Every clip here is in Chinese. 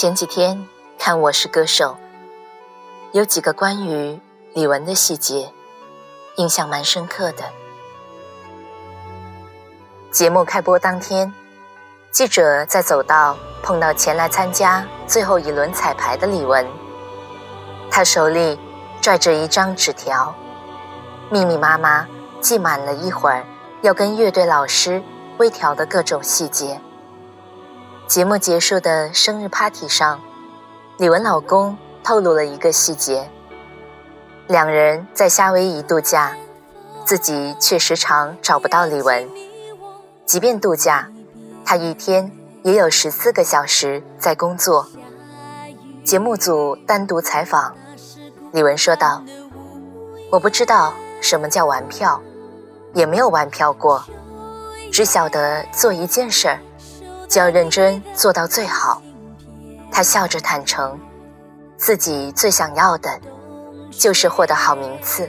前几天看《我是歌手》，有几个关于李玟的细节，印象蛮深刻的。节目开播当天，记者在走道碰到前来参加最后一轮彩排的李玟，她手里拽着一张纸条，密密麻麻记满了一会儿要跟乐队老师微调的各种细节。节目结束的生日 party 上，李玟老公透露了一个细节：两人在夏威夷度假，自己却时常找不到李玟。即便度假，他一天也有十四个小时在工作。节目组单独采访，李玟说道：“我不知道什么叫玩票，也没有玩票过，只晓得做一件事儿。”就要认真做到最好。他笑着坦诚，自己最想要的，就是获得好名次。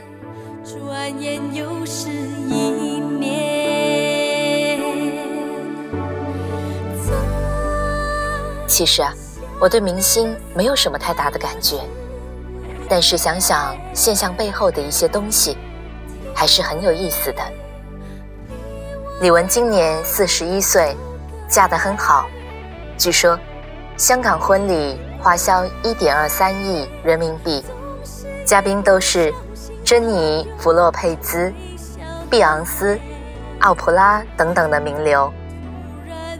转眼又是一年。其实啊，我对明星没有什么太大的感觉，但是想想现象背后的一些东西，还是很有意思的。李玟今年四十一岁。嫁得很好，据说香港婚礼花销一点二三亿人民币，嘉宾都是珍妮弗洛佩兹、碧昂斯、奥普拉等等的名流。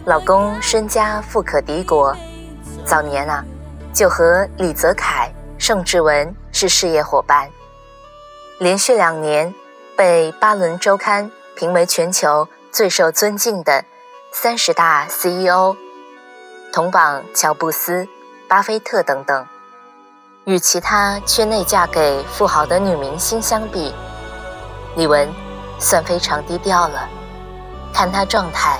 老公身家富可敌国，早年啊就和李泽楷、盛志文是事业伙伴，连续两年被《巴伦周刊》评为全球最受尊敬的。三十大 CEO，同榜乔布斯、巴菲特等等，与其他圈内嫁给富豪的女明星相比，李玟算非常低调了。看她状态，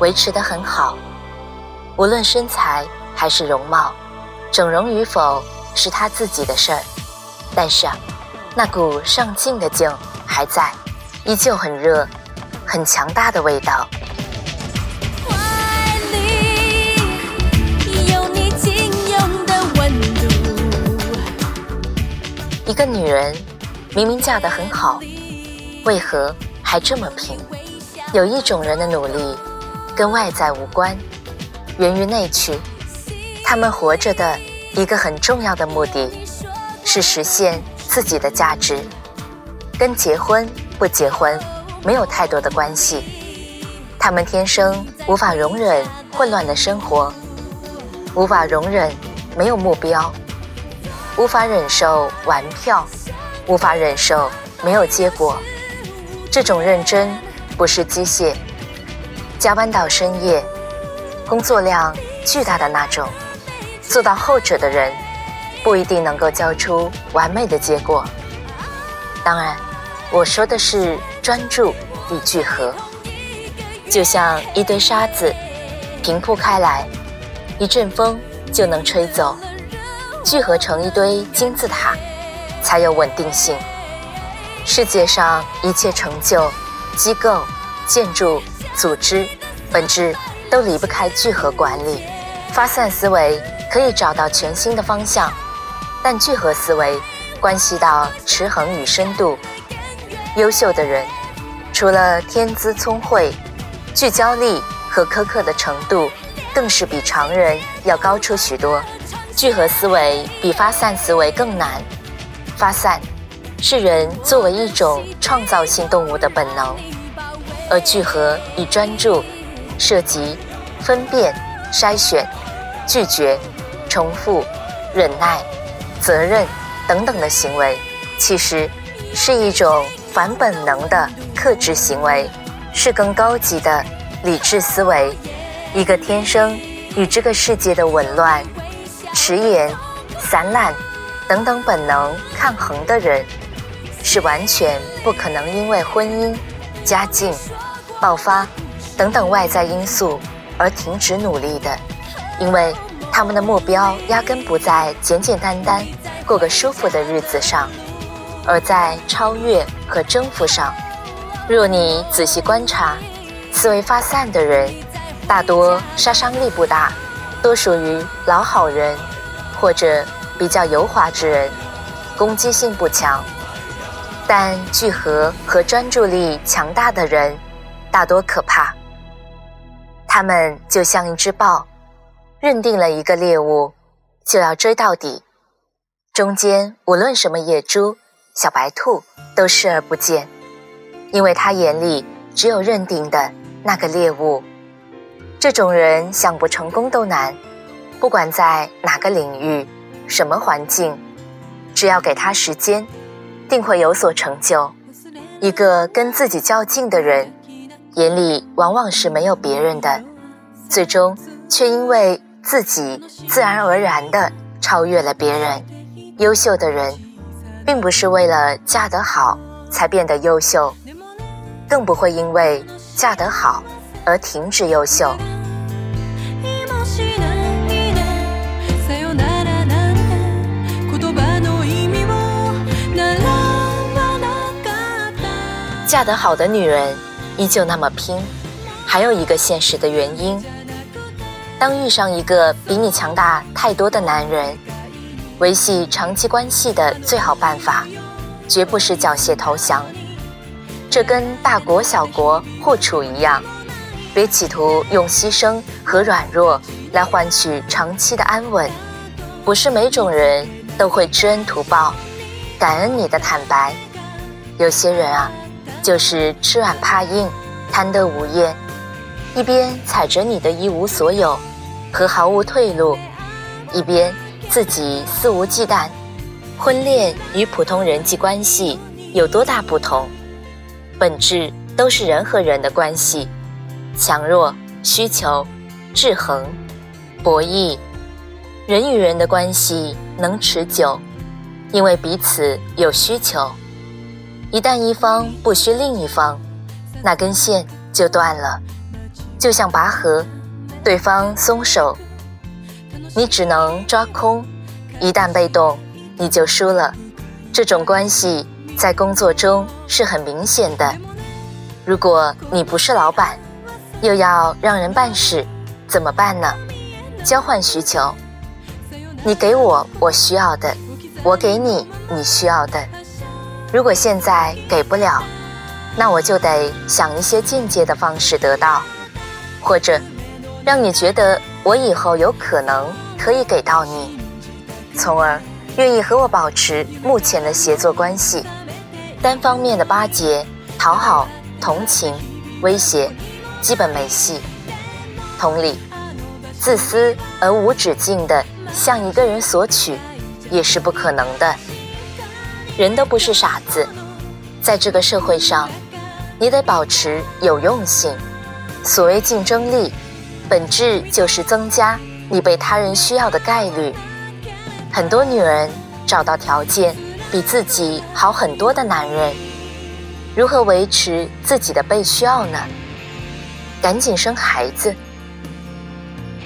维持得很好，无论身材还是容貌，整容与否是她自己的事儿。但是啊，那股上镜的劲还在，依旧很热，很强大的味道。一个女人明明嫁得很好，为何还这么拼？有一种人的努力跟外在无关，源于内驱。他们活着的一个很重要的目的，是实现自己的价值，跟结婚不结婚没有太多的关系。他们天生无法容忍混乱的生活，无法容忍没有目标。无法忍受玩票，无法忍受没有结果。这种认真不是机械，加班到深夜，工作量巨大的那种。做到后者的人，不一定能够交出完美的结果。当然，我说的是专注与聚合。就像一堆沙子平铺开来，一阵风就能吹走。聚合成一堆金字塔，才有稳定性。世界上一切成就、机构、建筑、组织，本质都离不开聚合管理。发散思维可以找到全新的方向，但聚合思维关系到持恒与深度。优秀的人，除了天资聪慧，聚焦力和苛刻的程度，更是比常人要高出许多。聚合思维比发散思维更难。发散是人作为一种创造性动物的本能，而聚合与专注涉及分辨、筛选、拒绝、重复、忍耐、责任等等的行为，其实是一种反本能的克制行为，是更高级的理智思维。一个天生与这个世界的紊乱、迟延、散懒等等本能抗衡的人，是完全不可能因为婚姻、家境、爆发等等外在因素而停止努力的，因为他们的目标压根不在简简单单过个舒服的日子上，而在超越和征服上。若你仔细观察，思维发散的人，大多杀伤力不大，多属于老好人，或者比较油滑之人，攻击性不强。但聚合和专注力强大的人，大多可怕。他们就像一只豹，认定了一个猎物，就要追到底，中间无论什么野猪、小白兔，都视而不见。因为他眼里只有认定的那个猎物，这种人想不成功都难。不管在哪个领域、什么环境，只要给他时间，定会有所成就。一个跟自己较劲的人，眼里往往是没有别人的，最终却因为自己自然而然的超越了别人。优秀的人，并不是为了嫁得好才变得优秀。更不会因为嫁得好而停止优秀。嫁得好的女人依旧那么拼，还有一个现实的原因：当遇上一个比你强大太多的男人，维系长期关系的最好办法，绝不是缴械投降。这跟大国小国互处一样，别企图用牺牲和软弱来换取长期的安稳。不是每种人都会知恩图报，感恩你的坦白。有些人啊，就是吃软怕硬，贪得无厌，一边踩着你的一无所有和毫无退路，一边自己肆无忌惮。婚恋与普通人际关系有多大不同？本质都是人和人的关系，强弱、需求、制衡、博弈。人与人的关系能持久，因为彼此有需求。一旦一方不需另一方，那根线就断了，就像拔河，对方松手，你只能抓空。一旦被动，你就输了。这种关系。在工作中是很明显的。如果你不是老板，又要让人办事，怎么办呢？交换需求，你给我我需要的，我给你你需要的。如果现在给不了，那我就得想一些间接的方式得到，或者让你觉得我以后有可能可以给到你，从而愿意和我保持目前的协作关系。单方面的巴结、讨好、同情、威胁，基本没戏。同理，自私而无止境的向一个人索取，也是不可能的。人都不是傻子，在这个社会上，你得保持有用性。所谓竞争力，本质就是增加你被他人需要的概率。很多女人找到条件。比自己好很多的男人，如何维持自己的被需要呢？赶紧生孩子。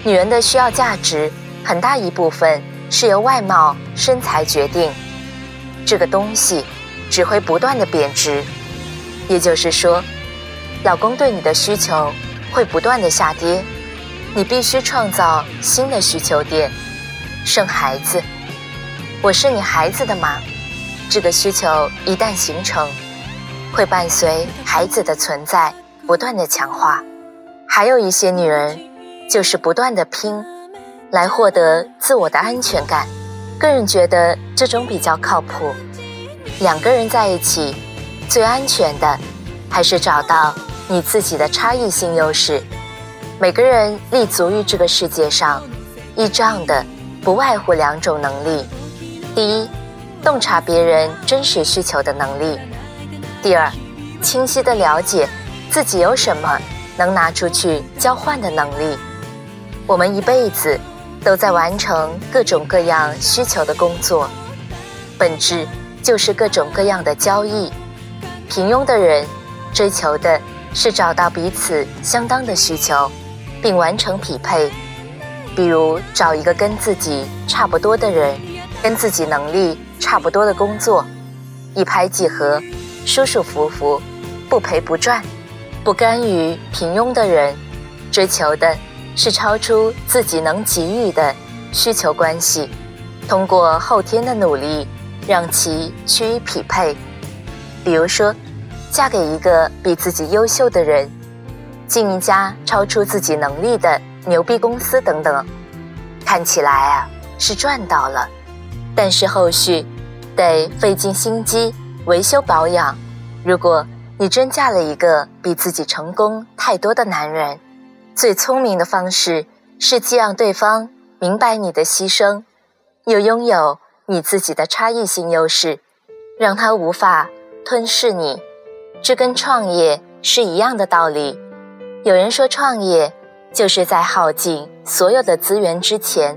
女人的需要价值很大一部分是由外貌身材决定，这个东西只会不断的贬值。也就是说，老公对你的需求会不断的下跌，你必须创造新的需求点。生孩子，我是你孩子的妈。这个需求一旦形成，会伴随孩子的存在不断的强化。还有一些女人，就是不断的拼，来获得自我的安全感。个人觉得这种比较靠谱。两个人在一起，最安全的，还是找到你自己的差异性优势。每个人立足于这个世界上，依仗的不外乎两种能力：第一。洞察别人真实需求的能力。第二，清晰的了解自己有什么能拿出去交换的能力。我们一辈子都在完成各种各样需求的工作，本质就是各种各样的交易。平庸的人追求的是找到彼此相当的需求，并完成匹配。比如找一个跟自己差不多的人，跟自己能力差不多的工作，一拍即合，舒舒服服，不赔不赚。不甘于平庸的人，追求的。是超出自己能给予的需求关系，通过后天的努力让其趋于匹配。比如说，嫁给一个比自己优秀的人，进一家超出自己能力的牛逼公司等等，看起来啊是赚到了，但是后续得费尽心机维修保养。如果你真嫁了一个比自己成功太多的男人，最聪明的方式是既让对方明白你的牺牲，又拥有你自己的差异性优势，让他无法吞噬你。这跟创业是一样的道理。有人说，创业就是在耗尽所有的资源之前，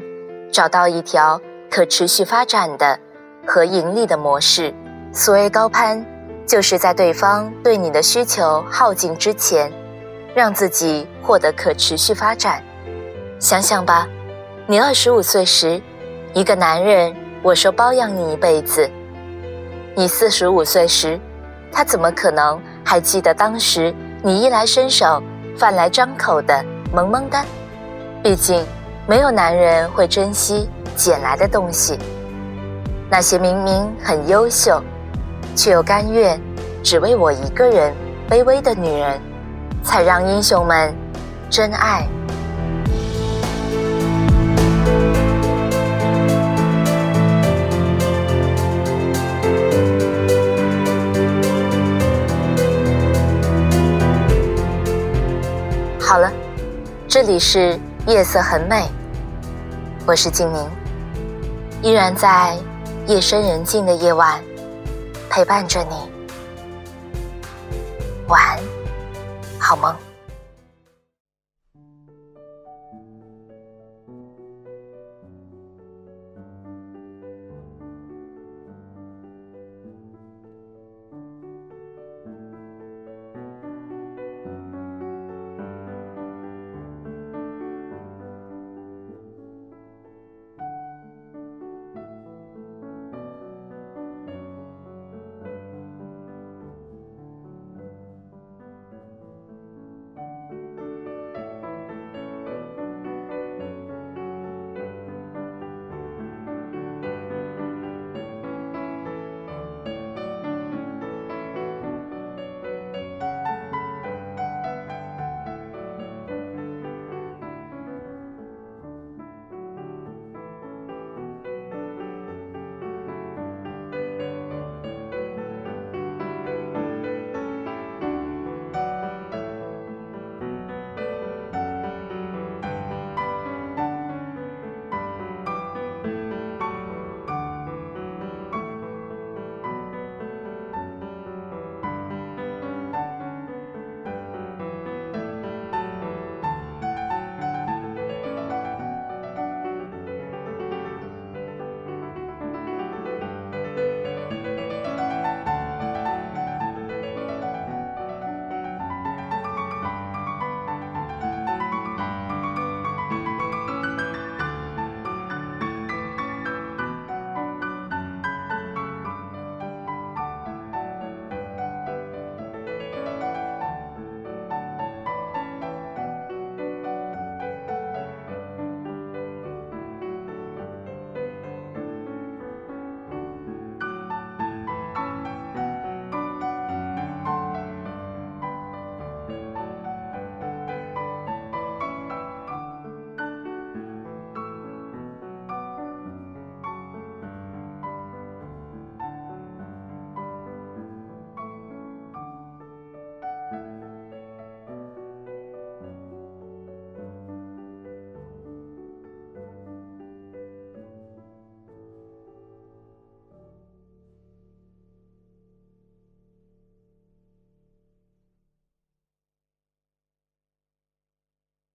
找到一条可持续发展的和盈利的模式。所谓高攀，就是在对方对你的需求耗尽之前。让自己获得可持续发展。想想吧，你二十五岁时，一个男人我说包养你一辈子；你四十五岁时，他怎么可能还记得当时你衣来伸手、饭来张口的萌萌哒？毕竟，没有男人会珍惜捡来的东西。那些明明很优秀，却又甘愿只为我一个人卑微的女人。才让英雄们真爱。好了，这里是夜色很美，我是静宁，依然在夜深人静的夜晚陪伴着你，晚安。好梦。